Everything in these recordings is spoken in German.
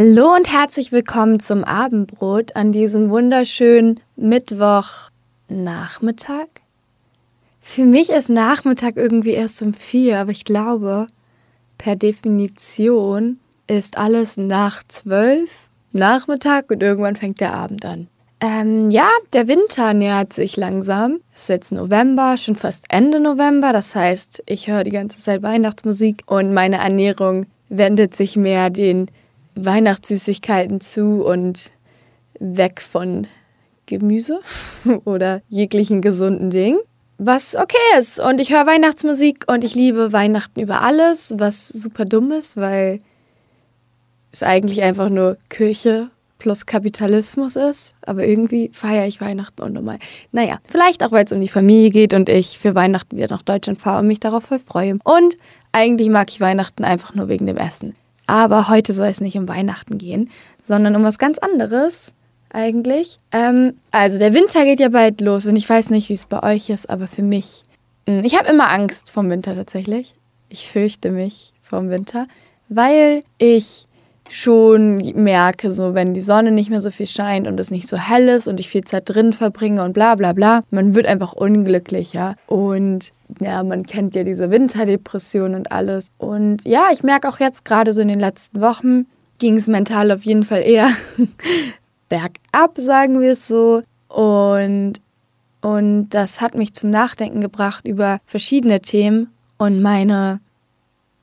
Hallo und herzlich willkommen zum Abendbrot an diesem wunderschönen Mittwochnachmittag. Für mich ist Nachmittag irgendwie erst um vier, aber ich glaube, per Definition ist alles nach zwölf Nachmittag und irgendwann fängt der Abend an. Ähm, ja, der Winter nähert sich langsam. Es ist jetzt November, schon fast Ende November. Das heißt, ich höre die ganze Zeit Weihnachtsmusik und meine Ernährung wendet sich mehr den Weihnachtssüßigkeiten zu und weg von Gemüse oder jeglichen gesunden Dingen. Was okay ist. Und ich höre Weihnachtsmusik und ich liebe Weihnachten über alles, was super dumm ist, weil es eigentlich einfach nur Kirche plus Kapitalismus ist. Aber irgendwie feiere ich Weihnachten unnormal. Naja, vielleicht auch, weil es um die Familie geht und ich für Weihnachten wieder nach Deutschland fahre und mich darauf voll freue. Und eigentlich mag ich Weihnachten einfach nur wegen dem Essen. Aber heute soll es nicht um Weihnachten gehen, sondern um was ganz anderes eigentlich. Ähm, also der Winter geht ja bald los und ich weiß nicht, wie es bei euch ist, aber für mich, hm, ich habe immer Angst vom Winter tatsächlich. Ich fürchte mich vom Winter, weil ich schon merke, so wenn die Sonne nicht mehr so viel scheint und es nicht so hell ist und ich viel Zeit drin verbringe und bla bla bla, man wird einfach unglücklicher. Und ja, man kennt ja diese Winterdepression und alles. Und ja, ich merke auch jetzt gerade so in den letzten Wochen ging es mental auf jeden Fall eher bergab, sagen wir es so. Und, und das hat mich zum Nachdenken gebracht über verschiedene Themen und meine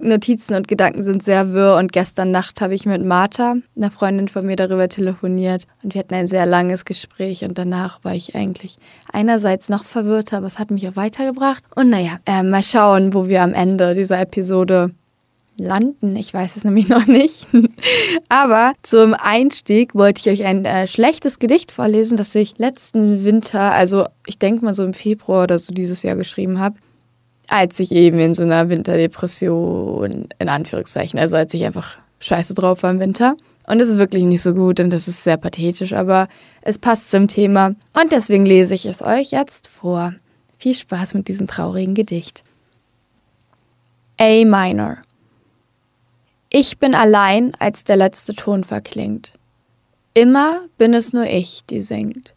Notizen und Gedanken sind sehr wirr und gestern Nacht habe ich mit Martha, einer Freundin von mir, darüber telefoniert und wir hatten ein sehr langes Gespräch und danach war ich eigentlich einerseits noch verwirrter, aber es hat mich auch weitergebracht. Und naja, äh, mal schauen, wo wir am Ende dieser Episode landen. Ich weiß es nämlich noch nicht. Aber zum Einstieg wollte ich euch ein äh, schlechtes Gedicht vorlesen, das ich letzten Winter, also ich denke mal so im Februar oder so dieses Jahr geschrieben habe als ich eben in so einer Winterdepression, in Anführungszeichen, also als ich einfach scheiße drauf war im Winter. Und es ist wirklich nicht so gut und das ist sehr pathetisch, aber es passt zum Thema und deswegen lese ich es euch jetzt vor. Viel Spaß mit diesem traurigen Gedicht. A minor. Ich bin allein, als der letzte Ton verklingt. Immer bin es nur ich, die singt.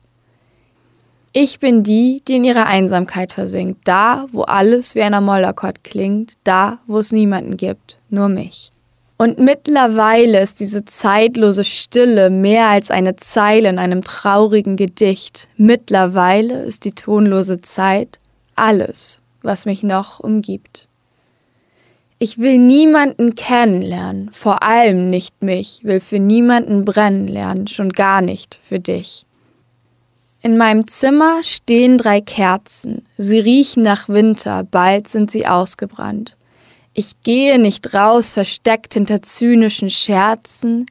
Ich bin die, die in ihrer Einsamkeit versinkt, da, wo alles wie ein Mollakkord klingt, da, wo es niemanden gibt, nur mich. Und mittlerweile ist diese zeitlose Stille mehr als eine Zeile in einem traurigen Gedicht. Mittlerweile ist die tonlose Zeit alles, was mich noch umgibt. Ich will niemanden kennenlernen, vor allem nicht mich, will für niemanden brennen lernen, schon gar nicht für dich. In meinem Zimmer stehen drei Kerzen. Sie riechen nach Winter, bald sind sie ausgebrannt. Ich gehe nicht raus, versteckt hinter zynischen Scherzen.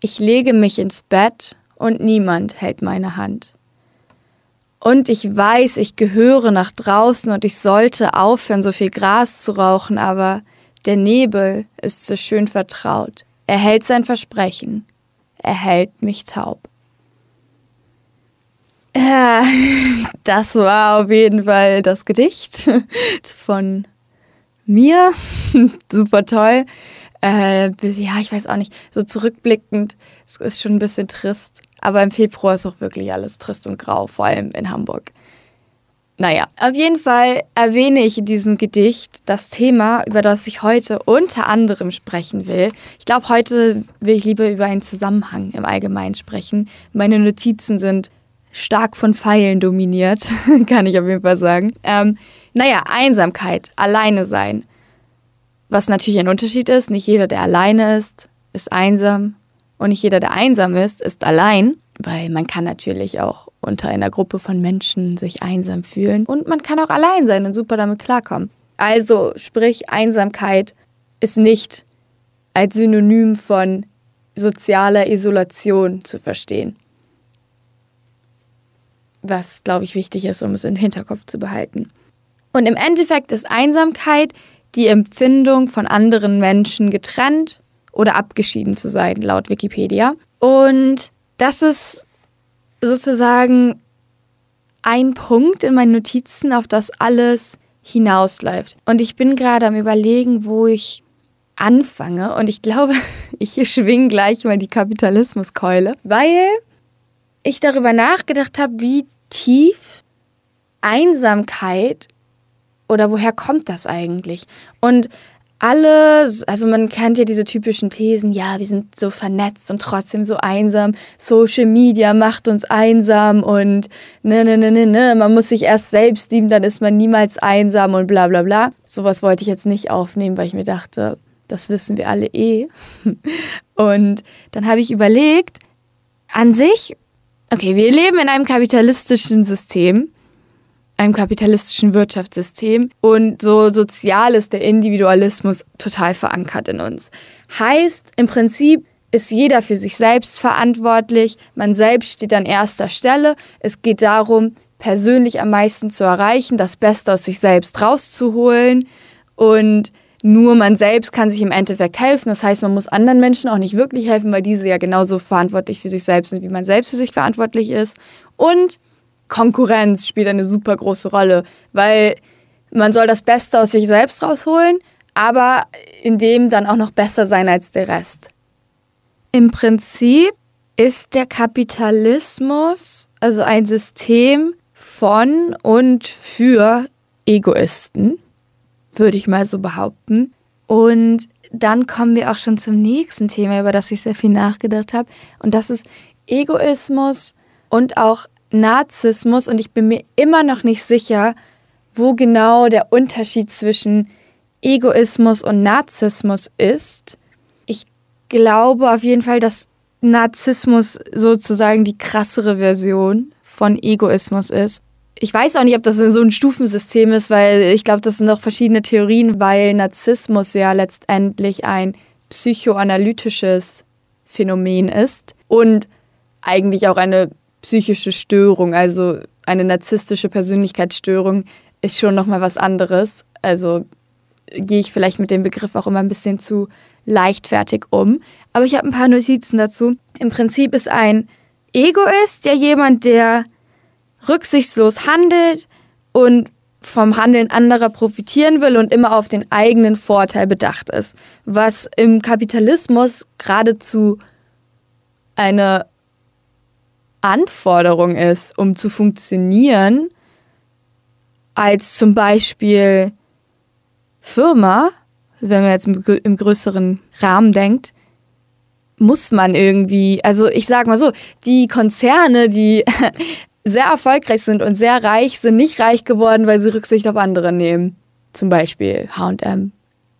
Ich lege mich ins Bett und niemand hält meine Hand. Und ich weiß, ich gehöre nach draußen und ich sollte aufhören, so viel Gras zu rauchen, aber der Nebel ist so schön vertraut. Er hält sein Versprechen. Er hält mich taub. Ja, das war auf jeden Fall das Gedicht von mir. Super toll. Äh, ja, ich weiß auch nicht. So zurückblickend, es ist schon ein bisschen trist. Aber im Februar ist auch wirklich alles trist und grau, vor allem in Hamburg. Naja, auf jeden Fall erwähne ich in diesem Gedicht das Thema, über das ich heute unter anderem sprechen will. Ich glaube, heute will ich lieber über einen Zusammenhang im Allgemeinen sprechen. Meine Notizen sind stark von Pfeilen dominiert, kann ich auf jeden Fall sagen. Ähm, naja, Einsamkeit, alleine sein. Was natürlich ein Unterschied ist, nicht jeder, der alleine ist, ist einsam. Und nicht jeder, der einsam ist, ist allein. Weil man kann natürlich auch unter einer Gruppe von Menschen sich einsam fühlen. Und man kann auch allein sein und super damit klarkommen. Also sprich, Einsamkeit ist nicht als Synonym von sozialer Isolation zu verstehen was, glaube ich, wichtig ist, um es im Hinterkopf zu behalten. Und im Endeffekt ist Einsamkeit die Empfindung von anderen Menschen getrennt oder abgeschieden zu sein, laut Wikipedia. Und das ist sozusagen ein Punkt in meinen Notizen, auf das alles hinausläuft. Und ich bin gerade am Überlegen, wo ich anfange. Und ich glaube, ich schwinge gleich mal die Kapitalismuskeule, weil ich darüber nachgedacht habe, wie tief Einsamkeit oder woher kommt das eigentlich? Und alle, also man kennt ja diese typischen Thesen, ja, wir sind so vernetzt und trotzdem so einsam. Social Media macht uns einsam und ne, ne, ne, ne, ne, man muss sich erst selbst lieben, dann ist man niemals einsam und bla, bla, bla. Sowas wollte ich jetzt nicht aufnehmen, weil ich mir dachte, das wissen wir alle eh. Und dann habe ich überlegt, an sich, okay, wir leben in einem kapitalistischen System einem kapitalistischen Wirtschaftssystem und so sozial ist der Individualismus total verankert in uns. Heißt, im Prinzip ist jeder für sich selbst verantwortlich, man selbst steht an erster Stelle. Es geht darum, persönlich am meisten zu erreichen, das Beste aus sich selbst rauszuholen und nur man selbst kann sich im Endeffekt helfen. Das heißt, man muss anderen Menschen auch nicht wirklich helfen, weil diese ja genauso verantwortlich für sich selbst sind, wie man selbst für sich verantwortlich ist. Und Konkurrenz spielt eine super große Rolle, weil man soll das Beste aus sich selbst rausholen, aber in dem dann auch noch besser sein als der Rest. Im Prinzip ist der Kapitalismus also ein System von und für Egoisten, würde ich mal so behaupten. Und dann kommen wir auch schon zum nächsten Thema, über das ich sehr viel nachgedacht habe. Und das ist Egoismus und auch Narzissmus und ich bin mir immer noch nicht sicher, wo genau der Unterschied zwischen Egoismus und Narzissmus ist. Ich glaube auf jeden Fall, dass Narzissmus sozusagen die krassere Version von Egoismus ist. Ich weiß auch nicht, ob das so ein Stufensystem ist, weil ich glaube, das sind noch verschiedene Theorien, weil Narzissmus ja letztendlich ein psychoanalytisches Phänomen ist und eigentlich auch eine psychische Störung, also eine narzisstische Persönlichkeitsstörung, ist schon nochmal was anderes. Also gehe ich vielleicht mit dem Begriff auch immer ein bisschen zu leichtfertig um. Aber ich habe ein paar Notizen dazu. Im Prinzip ist ein Egoist ja jemand, der rücksichtslos handelt und vom Handeln anderer profitieren will und immer auf den eigenen Vorteil bedacht ist. Was im Kapitalismus geradezu eine Anforderung ist, um zu funktionieren, als zum Beispiel Firma, wenn man jetzt im, größeren Rahmen denkt, muss man irgendwie, also ich sag mal so, die Konzerne, die sehr erfolgreich sind und sehr reich, sind nicht reich geworden, weil sie Rücksicht auf andere nehmen. Zum Beispiel HM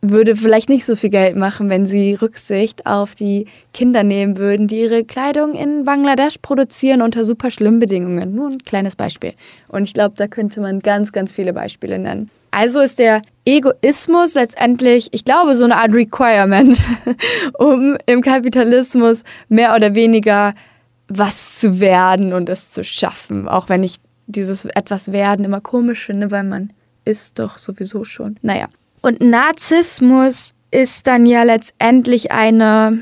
würde vielleicht nicht so viel Geld machen, wenn sie Rücksicht auf die Kinder nehmen würden, die ihre Kleidung in Bangladesch produzieren unter super schlimmen Bedingungen. Nur ein kleines Beispiel. Und ich glaube, da könnte man ganz, ganz viele Beispiele nennen. Also ist der Egoismus letztendlich, ich glaube, so eine Art Requirement, um im Kapitalismus mehr oder weniger was zu werden und es zu schaffen. Auch wenn ich dieses etwas werden immer komisch finde, weil man ist doch sowieso schon. Naja, und Narzissmus ist dann ja letztendlich eine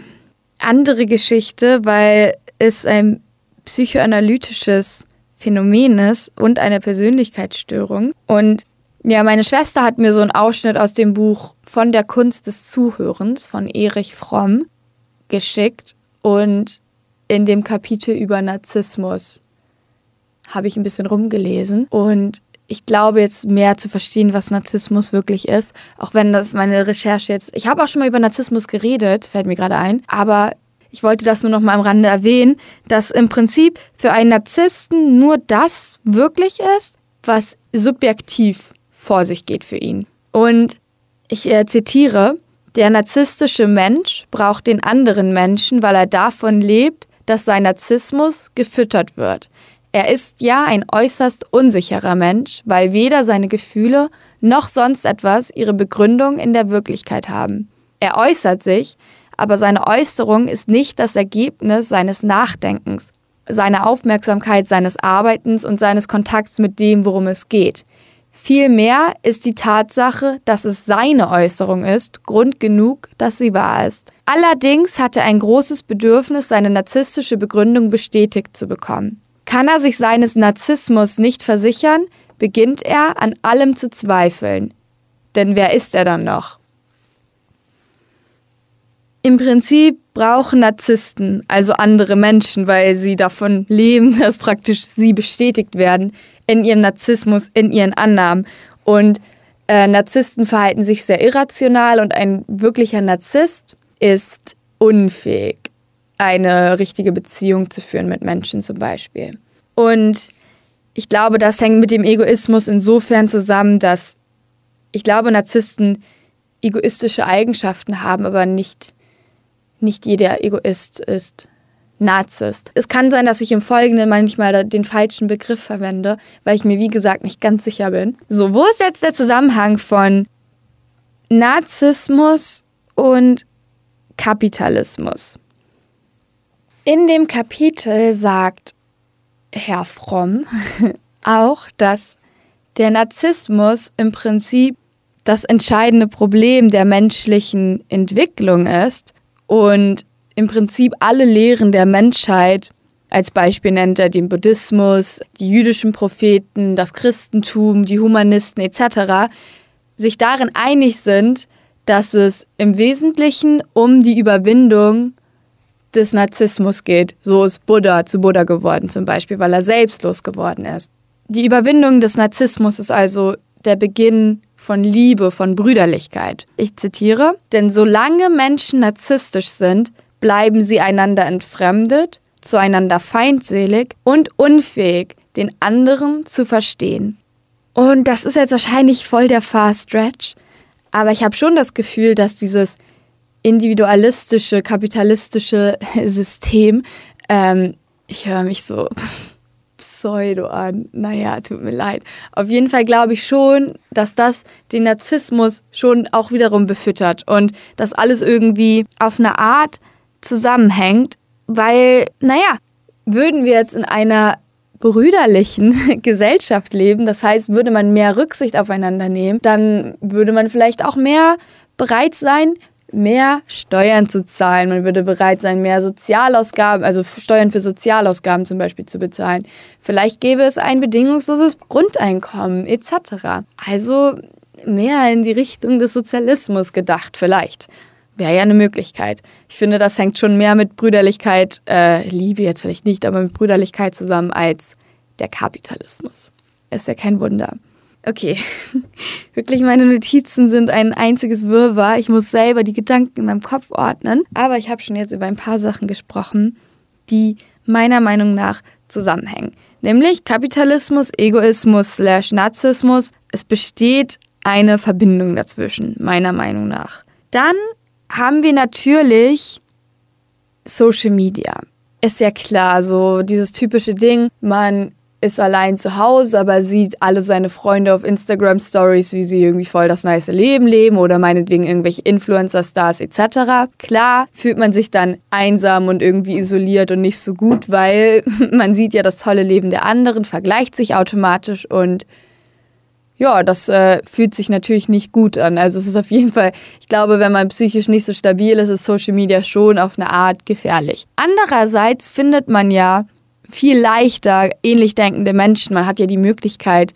andere Geschichte, weil es ein psychoanalytisches Phänomen ist und eine Persönlichkeitsstörung. Und ja, meine Schwester hat mir so einen Ausschnitt aus dem Buch Von der Kunst des Zuhörens von Erich Fromm geschickt. Und in dem Kapitel über Narzissmus habe ich ein bisschen rumgelesen. Und ich glaube jetzt mehr zu verstehen, was Narzissmus wirklich ist. Auch wenn das meine Recherche jetzt. Ich habe auch schon mal über Narzissmus geredet, fällt mir gerade ein. Aber ich wollte das nur noch mal am Rande erwähnen, dass im Prinzip für einen Narzissten nur das wirklich ist, was subjektiv vor sich geht für ihn. Und ich äh, zitiere, der narzisstische Mensch braucht den anderen Menschen, weil er davon lebt, dass sein Narzissmus gefüttert wird. Er ist ja ein äußerst unsicherer Mensch, weil weder seine Gefühle noch sonst etwas ihre Begründung in der Wirklichkeit haben. Er äußert sich, aber seine Äußerung ist nicht das Ergebnis seines Nachdenkens, seiner Aufmerksamkeit, seines Arbeitens und seines Kontakts mit dem, worum es geht. Vielmehr ist die Tatsache, dass es seine Äußerung ist, Grund genug, dass sie wahr ist. Allerdings hat er ein großes Bedürfnis, seine narzisstische Begründung bestätigt zu bekommen. Kann er sich seines Narzissmus nicht versichern, beginnt er an allem zu zweifeln. Denn wer ist er dann noch? im Prinzip brauchen Narzissten, also andere Menschen, weil sie davon leben, dass praktisch sie bestätigt werden in ihrem Narzissmus, in ihren Annahmen. Und äh, Narzissten verhalten sich sehr irrational und ein wirklicher Narzisst ist unfähig, eine richtige Beziehung zu führen mit Menschen zum Beispiel. Und ich glaube, das hängt mit dem Egoismus insofern zusammen, dass ich glaube, Narzissten egoistische Eigenschaften haben, aber nicht, nicht jeder Egoist ist Narzisst. Es kann sein, dass ich im Folgenden manchmal den falschen Begriff verwende, weil ich mir, wie gesagt, nicht ganz sicher bin. So, wo ist jetzt der Zusammenhang von Narzissmus und Kapitalismus? In dem Kapitel sagt Herr Fromm auch, dass der Narzissmus im Prinzip das entscheidende Problem der menschlichen Entwicklung ist und im Prinzip alle Lehren der Menschheit, als Beispiel nennt er den Buddhismus, die jüdischen Propheten, das Christentum, die Humanisten etc., sich darin einig sind, dass es im Wesentlichen um die Überwindung des Narzissmus geht. So ist Buddha zu Buddha geworden zum Beispiel, weil er selbstlos geworden ist. Die Überwindung des Narzissmus ist also der Beginn von Liebe, von Brüderlichkeit. Ich zitiere, denn solange Menschen narzisstisch sind, bleiben sie einander entfremdet, zueinander feindselig und unfähig, den anderen zu verstehen. Und das ist jetzt wahrscheinlich voll der Fast Stretch, aber ich habe schon das Gefühl, dass dieses individualistische, kapitalistische System, ähm, ich höre mich so pseudo an. Naja, tut mir leid. Auf jeden Fall glaube ich schon, dass das den Narzissmus schon auch wiederum befüttert und dass alles irgendwie auf eine Art zusammenhängt, weil, naja, würden wir jetzt in einer brüderlichen Gesellschaft leben, das heißt, würde man mehr Rücksicht aufeinander nehmen, dann würde man vielleicht auch mehr bereit sein, mehr Steuern zu zahlen. Man würde bereit sein, mehr Sozialausgaben, also Steuern für Sozialausgaben zum Beispiel zu bezahlen. Vielleicht gäbe es ein bedingungsloses Grundeinkommen etc. Also mehr in die Richtung des Sozialismus gedacht vielleicht. Wäre ja eine Möglichkeit. Ich finde, das hängt schon mehr mit Brüderlichkeit, äh, Liebe jetzt vielleicht nicht, aber mit Brüderlichkeit zusammen als der Kapitalismus. Ist ja kein Wunder. Okay, wirklich meine Notizen sind ein einziges Wirrwarr. Ich muss selber die Gedanken in meinem Kopf ordnen. Aber ich habe schon jetzt über ein paar Sachen gesprochen, die meiner Meinung nach zusammenhängen. Nämlich Kapitalismus, Egoismus slash Narzissmus. Es besteht eine Verbindung dazwischen, meiner Meinung nach. Dann haben wir natürlich Social Media. Ist ja klar, so dieses typische Ding, man ist allein zu Hause, aber sieht alle seine Freunde auf Instagram Stories, wie sie irgendwie voll das nice Leben leben oder meinetwegen irgendwelche Influencer, Stars etc. Klar fühlt man sich dann einsam und irgendwie isoliert und nicht so gut, weil man sieht ja das tolle Leben der anderen, vergleicht sich automatisch und ja, das äh, fühlt sich natürlich nicht gut an. Also es ist auf jeden Fall, ich glaube, wenn man psychisch nicht so stabil ist, ist Social Media schon auf eine Art gefährlich. Andererseits findet man ja viel leichter ähnlich denkende Menschen. Man hat ja die Möglichkeit,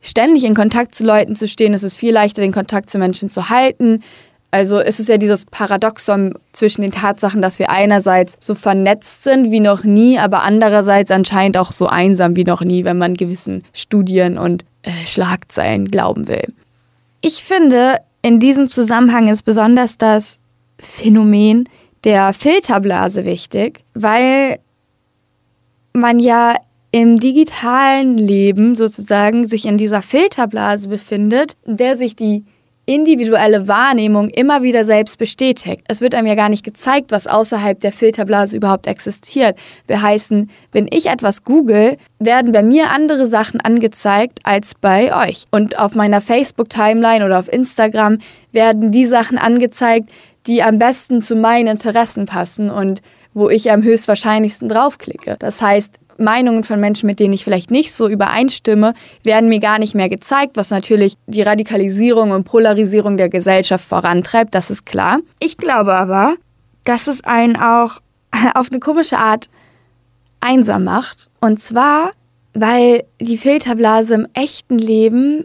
ständig in Kontakt zu Leuten zu stehen. Es ist viel leichter, den Kontakt zu Menschen zu halten. Also es ist ja dieses Paradoxon zwischen den Tatsachen, dass wir einerseits so vernetzt sind wie noch nie, aber andererseits anscheinend auch so einsam wie noch nie, wenn man gewissen Studien und äh, Schlagzeilen glauben will. Ich finde, in diesem Zusammenhang ist besonders das Phänomen der Filterblase wichtig, weil man ja im digitalen Leben sozusagen sich in dieser Filterblase befindet, in der sich die individuelle Wahrnehmung immer wieder selbst bestätigt. Es wird einem ja gar nicht gezeigt, was außerhalb der Filterblase überhaupt existiert. Wir heißen, wenn ich etwas google, werden bei mir andere Sachen angezeigt als bei euch. Und auf meiner Facebook-Timeline oder auf Instagram werden die Sachen angezeigt, die am besten zu meinen Interessen passen und wo ich am höchstwahrscheinlichsten draufklicke. Das heißt, Meinungen von Menschen, mit denen ich vielleicht nicht so übereinstimme, werden mir gar nicht mehr gezeigt, was natürlich die Radikalisierung und Polarisierung der Gesellschaft vorantreibt, das ist klar. Ich glaube aber, dass es einen auch auf eine komische Art einsam macht. Und zwar, weil die Filterblase im echten Leben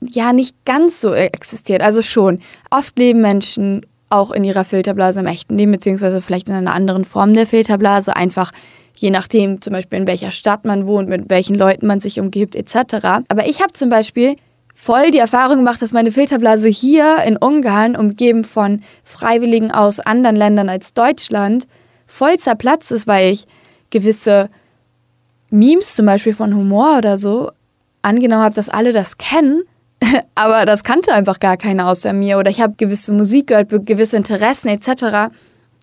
ja nicht ganz so existiert. Also schon. Oft leben Menschen auch in ihrer Filterblase im echten Leben, beziehungsweise vielleicht in einer anderen Form der Filterblase, einfach je nachdem zum Beispiel in welcher Stadt man wohnt, mit welchen Leuten man sich umgibt etc. Aber ich habe zum Beispiel voll die Erfahrung gemacht, dass meine Filterblase hier in Ungarn, umgeben von Freiwilligen aus anderen Ländern als Deutschland, voll zerplatzt ist, weil ich gewisse Memes zum Beispiel von Humor oder so angenommen habe, dass alle das kennen, aber das kannte einfach gar keiner außer mir. Oder ich habe gewisse Musik gehört, gewisse Interessen etc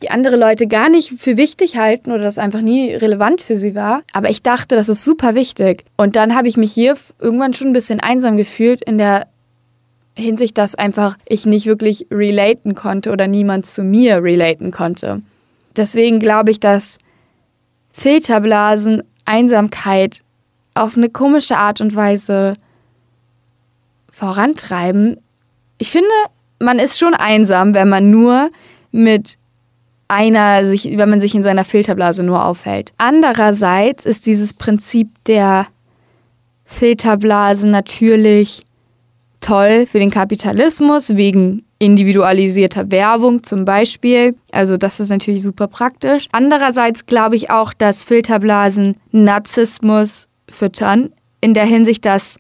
die andere Leute gar nicht für wichtig halten oder das einfach nie relevant für sie war. Aber ich dachte, das ist super wichtig. Und dann habe ich mich hier irgendwann schon ein bisschen einsam gefühlt in der Hinsicht, dass einfach ich nicht wirklich relaten konnte oder niemand zu mir relaten konnte. Deswegen glaube ich, dass Filterblasen Einsamkeit auf eine komische Art und Weise vorantreiben. Ich finde, man ist schon einsam, wenn man nur mit einer sich, wenn man sich in seiner Filterblase nur aufhält. Andererseits ist dieses Prinzip der Filterblasen natürlich toll für den Kapitalismus wegen individualisierter Werbung zum Beispiel. Also das ist natürlich super praktisch. Andererseits glaube ich auch, dass Filterblasen Narzissmus füttern, in der Hinsicht, dass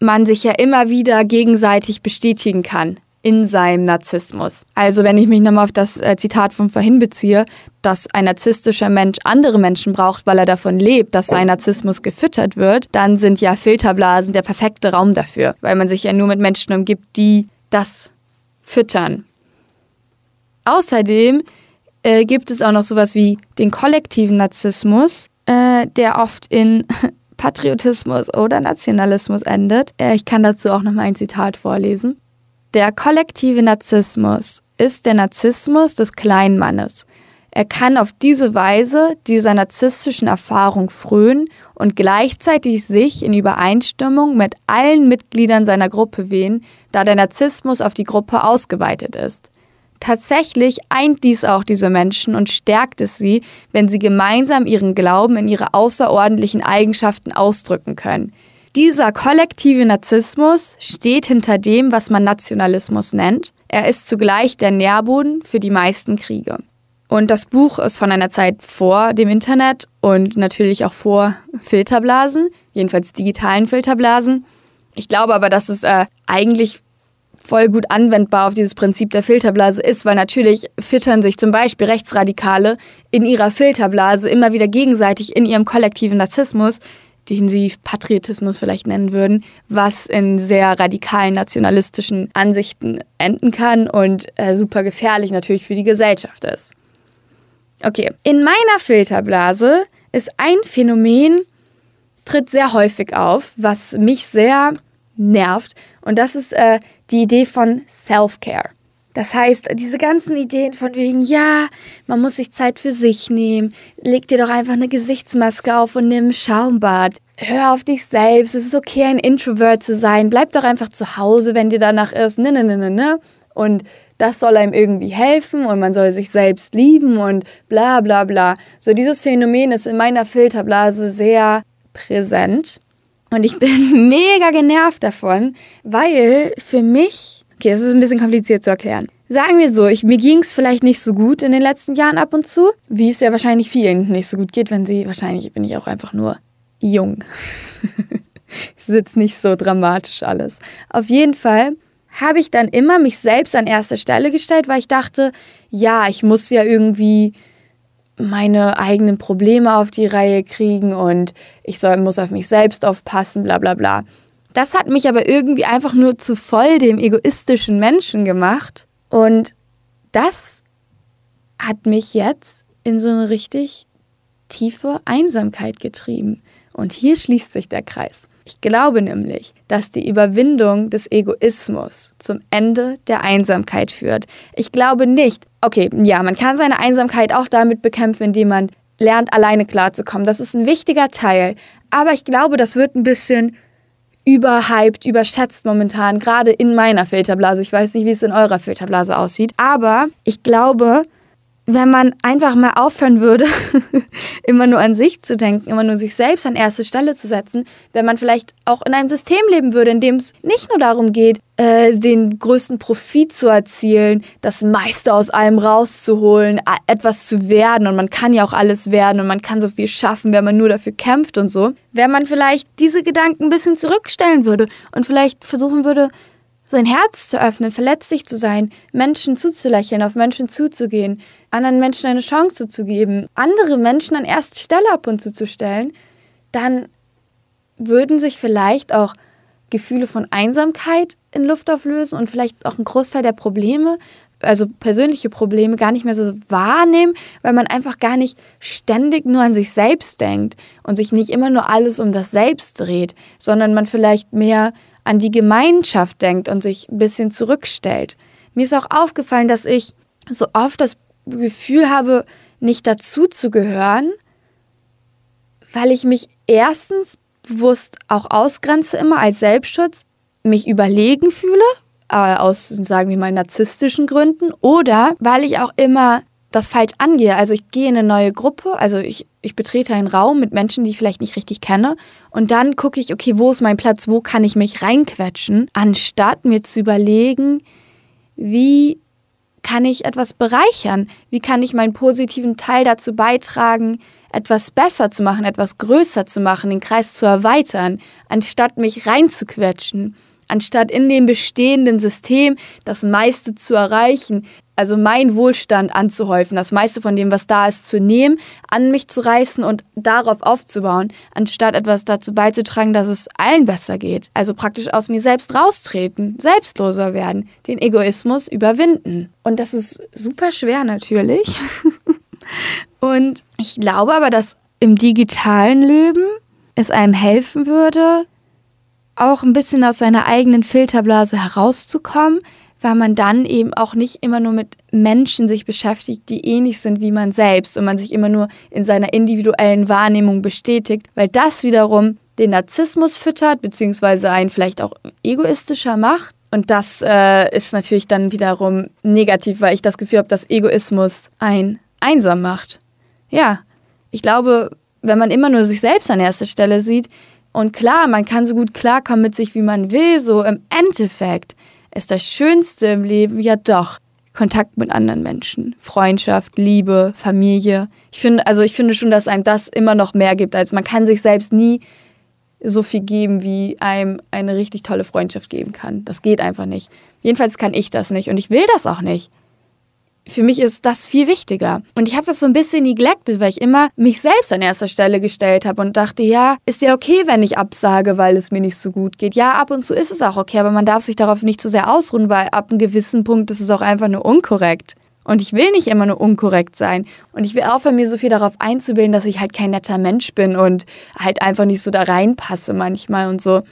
man sich ja immer wieder gegenseitig bestätigen kann in seinem Narzissmus. Also wenn ich mich nochmal auf das äh, Zitat von vorhin beziehe, dass ein narzisstischer Mensch andere Menschen braucht, weil er davon lebt, dass sein Narzissmus gefüttert wird, dann sind ja Filterblasen der perfekte Raum dafür, weil man sich ja nur mit Menschen umgibt, die das füttern. Außerdem äh, gibt es auch noch sowas wie den kollektiven Narzissmus, äh, der oft in Patriotismus oder Nationalismus endet. Äh, ich kann dazu auch nochmal ein Zitat vorlesen. Der kollektive Narzissmus ist der Narzissmus des kleinen Mannes. Er kann auf diese Weise dieser narzisstischen Erfahrung frönen und gleichzeitig sich in Übereinstimmung mit allen Mitgliedern seiner Gruppe wehen, da der Narzissmus auf die Gruppe ausgeweitet ist. Tatsächlich eint dies auch diese Menschen und stärkt es sie, wenn sie gemeinsam ihren Glauben in ihre außerordentlichen Eigenschaften ausdrücken können. Dieser kollektive Narzissmus steht hinter dem, was man Nationalismus nennt. Er ist zugleich der Nährboden für die meisten Kriege. Und das Buch ist von einer Zeit vor dem Internet und natürlich auch vor Filterblasen, jedenfalls digitalen Filterblasen. Ich glaube aber, dass es äh, eigentlich voll gut anwendbar auf dieses Prinzip der Filterblase ist, weil natürlich füttern sich zum Beispiel Rechtsradikale in ihrer Filterblase immer wieder gegenseitig in ihrem kollektiven Narzissmus, den sie Patriotismus vielleicht nennen würden, was in sehr radikalen nationalistischen Ansichten enden kann und äh, super gefährlich natürlich für die Gesellschaft ist. Okay, in meiner Filterblase ist ein Phänomen, tritt sehr häufig auf, was mich sehr nervt und das ist äh, die Idee von Self-Care. Das heißt, diese ganzen Ideen von wegen, ja, man muss sich Zeit für sich nehmen, leg dir doch einfach eine Gesichtsmaske auf und nimm Schaumbad. Hör auf dich selbst, es ist okay, ein Introvert zu sein, bleib doch einfach zu Hause, wenn dir danach ist, ne, ne, ne, ne, ne. Und das soll einem irgendwie helfen und man soll sich selbst lieben und bla bla bla. So dieses Phänomen ist in meiner Filterblase sehr präsent. Und ich bin mega genervt davon, weil für mich Okay, das ist ein bisschen kompliziert zu erklären. Sagen wir so, ich, mir ging es vielleicht nicht so gut in den letzten Jahren ab und zu, wie es ja wahrscheinlich vielen nicht so gut geht, wenn sie, wahrscheinlich bin ich auch einfach nur jung. es ist jetzt nicht so dramatisch alles. Auf jeden Fall habe ich dann immer mich selbst an erste Stelle gestellt, weil ich dachte, ja, ich muss ja irgendwie meine eigenen Probleme auf die Reihe kriegen und ich soll, muss auf mich selbst aufpassen, bla bla bla. Das hat mich aber irgendwie einfach nur zu voll dem egoistischen Menschen gemacht. Und das hat mich jetzt in so eine richtig tiefe Einsamkeit getrieben. Und hier schließt sich der Kreis. Ich glaube nämlich, dass die Überwindung des Egoismus zum Ende der Einsamkeit führt. Ich glaube nicht, okay, ja, man kann seine Einsamkeit auch damit bekämpfen, indem man lernt, alleine klarzukommen. Das ist ein wichtiger Teil. Aber ich glaube, das wird ein bisschen überhyped, überschätzt momentan, gerade in meiner Filterblase. Ich weiß nicht, wie es in eurer Filterblase aussieht, aber ich glaube, wenn man einfach mal aufhören würde, immer nur an sich zu denken, immer nur sich selbst an erste Stelle zu setzen, wenn man vielleicht auch in einem System leben würde, in dem es nicht nur darum geht, äh, den größten Profit zu erzielen, das meiste aus allem rauszuholen, etwas zu werden und man kann ja auch alles werden und man kann so viel schaffen, wenn man nur dafür kämpft und so. Wenn man vielleicht diese Gedanken ein bisschen zurückstellen würde und vielleicht versuchen würde, sein Herz zu öffnen, verletzlich zu sein, Menschen zuzulächeln, auf Menschen zuzugehen, anderen Menschen eine Chance zu geben, andere Menschen an erste Stelle ab und zu zu stellen, dann würden sich vielleicht auch Gefühle von Einsamkeit in Luft auflösen und vielleicht auch ein Großteil der Probleme, also persönliche Probleme, gar nicht mehr so wahrnehmen, weil man einfach gar nicht ständig nur an sich selbst denkt und sich nicht immer nur alles um das Selbst dreht, sondern man vielleicht mehr an die Gemeinschaft denkt und sich ein bisschen zurückstellt. Mir ist auch aufgefallen, dass ich so oft das Gefühl habe, nicht dazu zu gehören, weil ich mich erstens bewusst auch ausgrenze immer als Selbstschutz, mich überlegen fühle, äh, aus, sagen wir mal, narzisstischen Gründen, oder weil ich auch immer das falsch angehe. Also ich gehe in eine neue Gruppe, also ich, ich betrete einen Raum mit Menschen, die ich vielleicht nicht richtig kenne und dann gucke ich, okay, wo ist mein Platz, wo kann ich mich reinquetschen, anstatt mir zu überlegen, wie kann ich etwas bereichern, wie kann ich meinen positiven Teil dazu beitragen, etwas besser zu machen, etwas größer zu machen, den Kreis zu erweitern, anstatt mich reinzuquetschen anstatt in dem bestehenden System das meiste zu erreichen, also mein Wohlstand anzuhäufen, das meiste von dem, was da ist, zu nehmen, an mich zu reißen und darauf aufzubauen, anstatt etwas dazu beizutragen, dass es allen besser geht. Also praktisch aus mir selbst raustreten, selbstloser werden, den Egoismus überwinden. Und das ist super schwer natürlich. und ich glaube aber, dass im digitalen Leben es einem helfen würde, auch ein bisschen aus seiner eigenen Filterblase herauszukommen, weil man dann eben auch nicht immer nur mit Menschen sich beschäftigt, die ähnlich sind wie man selbst und man sich immer nur in seiner individuellen Wahrnehmung bestätigt, weil das wiederum den Narzissmus füttert, beziehungsweise einen vielleicht auch egoistischer macht. Und das äh, ist natürlich dann wiederum negativ, weil ich das Gefühl habe, dass Egoismus einen einsam macht. Ja, ich glaube, wenn man immer nur sich selbst an erster Stelle sieht, und klar, man kann so gut klarkommen mit sich, wie man will, so im Endeffekt ist das Schönste im Leben ja doch Kontakt mit anderen Menschen, Freundschaft, Liebe, Familie. Ich finde, also ich finde schon, dass einem das immer noch mehr gibt. Also man kann sich selbst nie so viel geben, wie einem eine richtig tolle Freundschaft geben kann. Das geht einfach nicht. Jedenfalls kann ich das nicht und ich will das auch nicht für mich ist das viel wichtiger. Und ich habe das so ein bisschen neglected, weil ich immer mich selbst an erster Stelle gestellt habe und dachte, ja, ist ja okay, wenn ich absage, weil es mir nicht so gut geht. Ja, ab und zu ist es auch okay, aber man darf sich darauf nicht zu so sehr ausruhen, weil ab einem gewissen Punkt ist es auch einfach nur unkorrekt. Und ich will nicht immer nur unkorrekt sein. Und ich will aufhören, mir so viel darauf einzubilden, dass ich halt kein netter Mensch bin und halt einfach nicht so da reinpasse manchmal und so.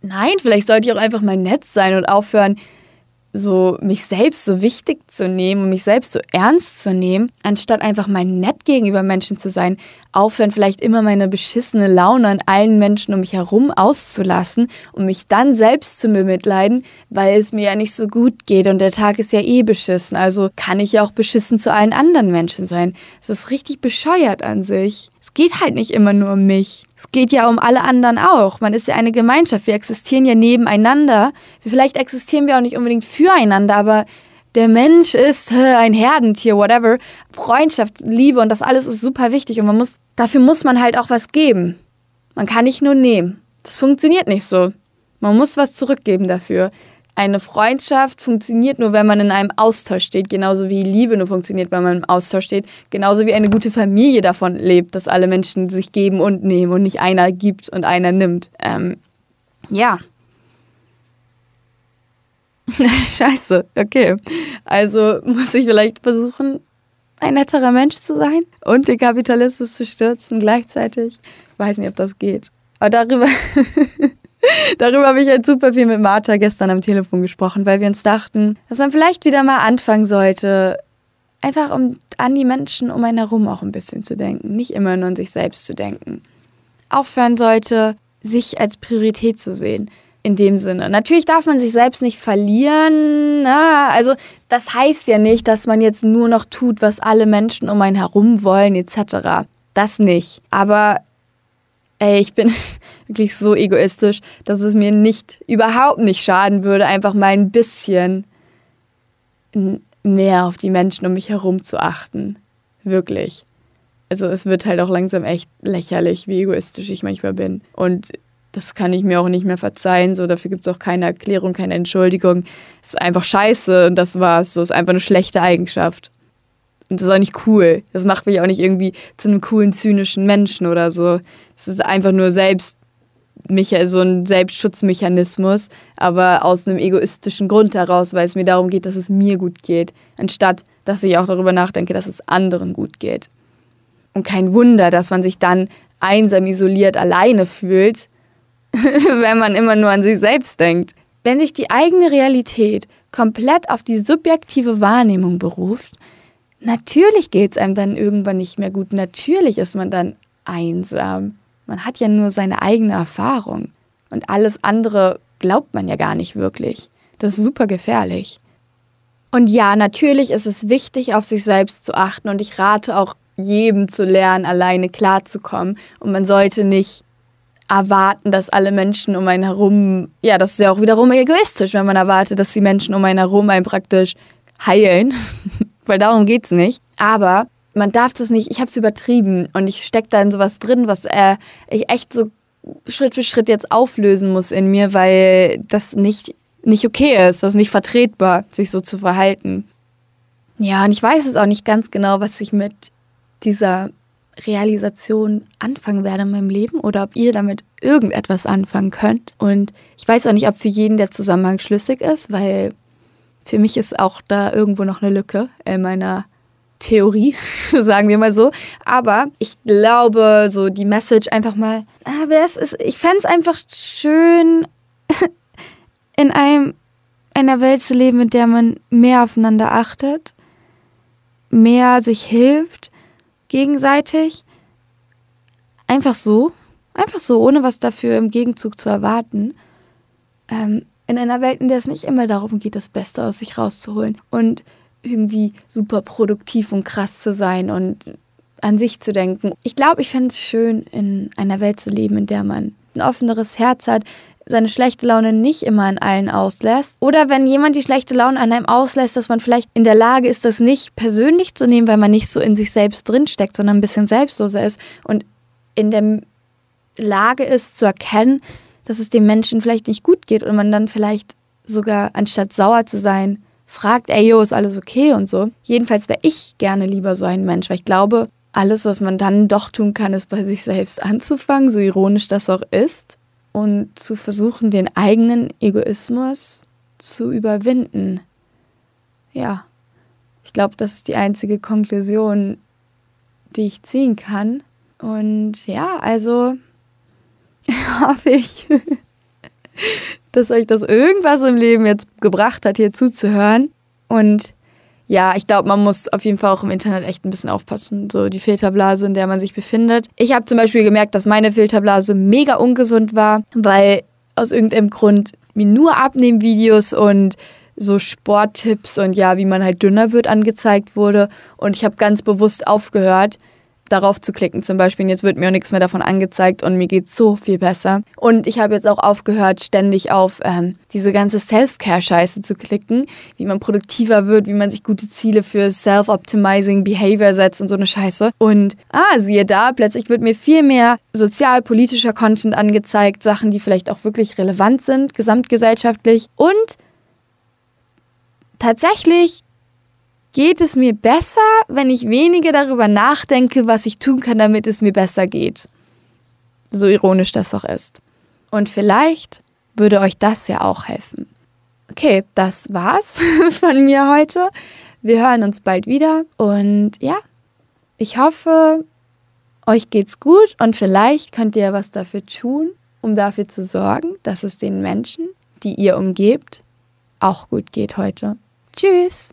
Nein, vielleicht sollte ich auch einfach mal nett sein und aufhören, so mich selbst so wichtig zu nehmen und mich selbst so ernst zu nehmen, anstatt einfach mal nett gegenüber Menschen zu sein, aufhören vielleicht immer meine beschissene Laune an allen Menschen um mich herum auszulassen und mich dann selbst zu bemitleiden, weil es mir ja nicht so gut geht und der Tag ist ja eh beschissen, also kann ich ja auch beschissen zu allen anderen Menschen sein. Es ist richtig bescheuert an sich. Es geht halt nicht immer nur um mich. Es geht ja um alle anderen auch. Man ist ja eine Gemeinschaft. Wir existieren ja nebeneinander. Vielleicht existieren wir auch nicht unbedingt füreinander, aber der Mensch ist äh, ein Herdentier, whatever. Freundschaft, Liebe und das alles ist super wichtig und man muss, dafür muss man halt auch was geben. Man kann nicht nur nehmen. Das funktioniert nicht so. Man muss was zurückgeben dafür. Eine Freundschaft funktioniert nur, wenn man in einem Austausch steht, genauso wie Liebe nur funktioniert, wenn man im Austausch steht, genauso wie eine gute Familie davon lebt, dass alle Menschen sich geben und nehmen und nicht einer gibt und einer nimmt. Ähm, ja. Scheiße, okay. Also muss ich vielleicht versuchen, ein netterer Mensch zu sein und den Kapitalismus zu stürzen gleichzeitig. Ich weiß nicht, ob das geht. Aber darüber Darüber habe ich halt super viel mit Martha gestern am Telefon gesprochen, weil wir uns dachten, dass man vielleicht wieder mal anfangen sollte, einfach um an die Menschen um einen herum auch ein bisschen zu denken, nicht immer nur an sich selbst zu denken. Aufhören sollte, sich als Priorität zu sehen. In dem Sinne. Natürlich darf man sich selbst nicht verlieren. Na, ne? also das heißt ja nicht, dass man jetzt nur noch tut, was alle Menschen um einen herum wollen, etc. das nicht. Aber ey, ich bin wirklich so egoistisch, dass es mir nicht, überhaupt nicht schaden würde, einfach mal ein bisschen mehr auf die Menschen um mich herum zu achten. Wirklich. Also es wird halt auch langsam echt lächerlich, wie egoistisch ich manchmal bin. Und das kann ich mir auch nicht mehr verzeihen. So, dafür gibt es auch keine Erklärung, keine Entschuldigung. Es ist einfach scheiße und das war's. So, es ist einfach eine schlechte Eigenschaft. Und das ist auch nicht cool. Das macht mich auch nicht irgendwie zu einem coolen, zynischen Menschen oder so. Es ist einfach nur selbst so ein Selbstschutzmechanismus, aber aus einem egoistischen Grund heraus, weil es mir darum geht, dass es mir gut geht, anstatt dass ich auch darüber nachdenke, dass es anderen gut geht. Und kein Wunder, dass man sich dann einsam, isoliert, alleine fühlt, wenn man immer nur an sich selbst denkt. Wenn sich die eigene Realität komplett auf die subjektive Wahrnehmung beruft, natürlich geht es einem dann irgendwann nicht mehr gut. Natürlich ist man dann einsam. Man hat ja nur seine eigene Erfahrung. Und alles andere glaubt man ja gar nicht wirklich. Das ist super gefährlich. Und ja, natürlich ist es wichtig, auf sich selbst zu achten. Und ich rate auch jedem zu lernen, alleine klarzukommen. Und man sollte nicht erwarten, dass alle Menschen um einen herum, ja, das ist ja auch wiederum egoistisch, wenn man erwartet, dass die Menschen um einen herum einen praktisch heilen, weil darum geht es nicht. Aber man darf das nicht, ich habe es übertrieben und ich stecke da in sowas drin, was äh, ich echt so Schritt für Schritt jetzt auflösen muss in mir, weil das nicht, nicht okay ist, das ist nicht vertretbar, sich so zu verhalten. Ja, und ich weiß es auch nicht ganz genau, was ich mit dieser Realisation anfangen werde in meinem Leben oder ob ihr damit irgendetwas anfangen könnt. Und ich weiß auch nicht, ob für jeden der Zusammenhang schlüssig ist, weil für mich ist auch da irgendwo noch eine Lücke in meiner Theorie, sagen wir mal so. Aber ich glaube, so die Message einfach mal, ah, es ist, ich fände es einfach schön, in einem, einer Welt zu leben, in der man mehr aufeinander achtet, mehr sich hilft gegenseitig. Einfach so. Einfach so, ohne was dafür im Gegenzug zu erwarten. Ähm, in einer Welt, in der es nicht immer darum geht, das Beste aus sich rauszuholen und irgendwie super produktiv und krass zu sein und an sich zu denken. Ich glaube, ich fände es schön, in einer Welt zu leben, in der man ein offeneres Herz hat, seine schlechte Laune nicht immer an allen auslässt. Oder wenn jemand die schlechte Laune an einem auslässt, dass man vielleicht in der Lage ist, das nicht persönlich zu nehmen, weil man nicht so in sich selbst drinsteckt, sondern ein bisschen selbstloser ist und in der Lage ist zu erkennen, dass es dem Menschen vielleicht nicht gut geht und man dann vielleicht sogar, anstatt sauer zu sein, fragt, ey, yo, ist alles okay und so. Jedenfalls wäre ich gerne lieber so ein Mensch, weil ich glaube, alles, was man dann doch tun kann, ist bei sich selbst anzufangen, so ironisch das auch ist und zu versuchen, den eigenen Egoismus zu überwinden. Ja, ich glaube, das ist die einzige Konklusion, die ich ziehen kann. Und ja, also hoffe ich, dass euch das irgendwas im Leben jetzt gebracht hat, hier zuzuhören. Und ja, ich glaube, man muss auf jeden Fall auch im Internet echt ein bisschen aufpassen, so die Filterblase, in der man sich befindet. Ich habe zum Beispiel gemerkt, dass meine Filterblase mega ungesund war, weil aus irgendeinem Grund mir nur Abnehmvideos und so Sporttipps und ja, wie man halt dünner wird angezeigt wurde. Und ich habe ganz bewusst aufgehört, darauf zu klicken zum Beispiel. Und jetzt wird mir auch nichts mehr davon angezeigt und mir geht so viel besser. Und ich habe jetzt auch aufgehört, ständig auf ähm, diese ganze Self-Care-Scheiße zu klicken, wie man produktiver wird, wie man sich gute Ziele für Self-Optimizing Behavior setzt und so eine Scheiße. Und ah, siehe da, plötzlich wird mir viel mehr sozial-politischer Content angezeigt, Sachen, die vielleicht auch wirklich relevant sind, gesamtgesellschaftlich. Und tatsächlich geht es mir besser, wenn ich weniger darüber nachdenke, was ich tun kann, damit es mir besser geht. So ironisch das auch ist. Und vielleicht würde euch das ja auch helfen. Okay, das war's von mir heute. Wir hören uns bald wieder und ja, ich hoffe, euch geht's gut und vielleicht könnt ihr was dafür tun, um dafür zu sorgen, dass es den Menschen, die ihr umgebt, auch gut geht heute. Tschüss!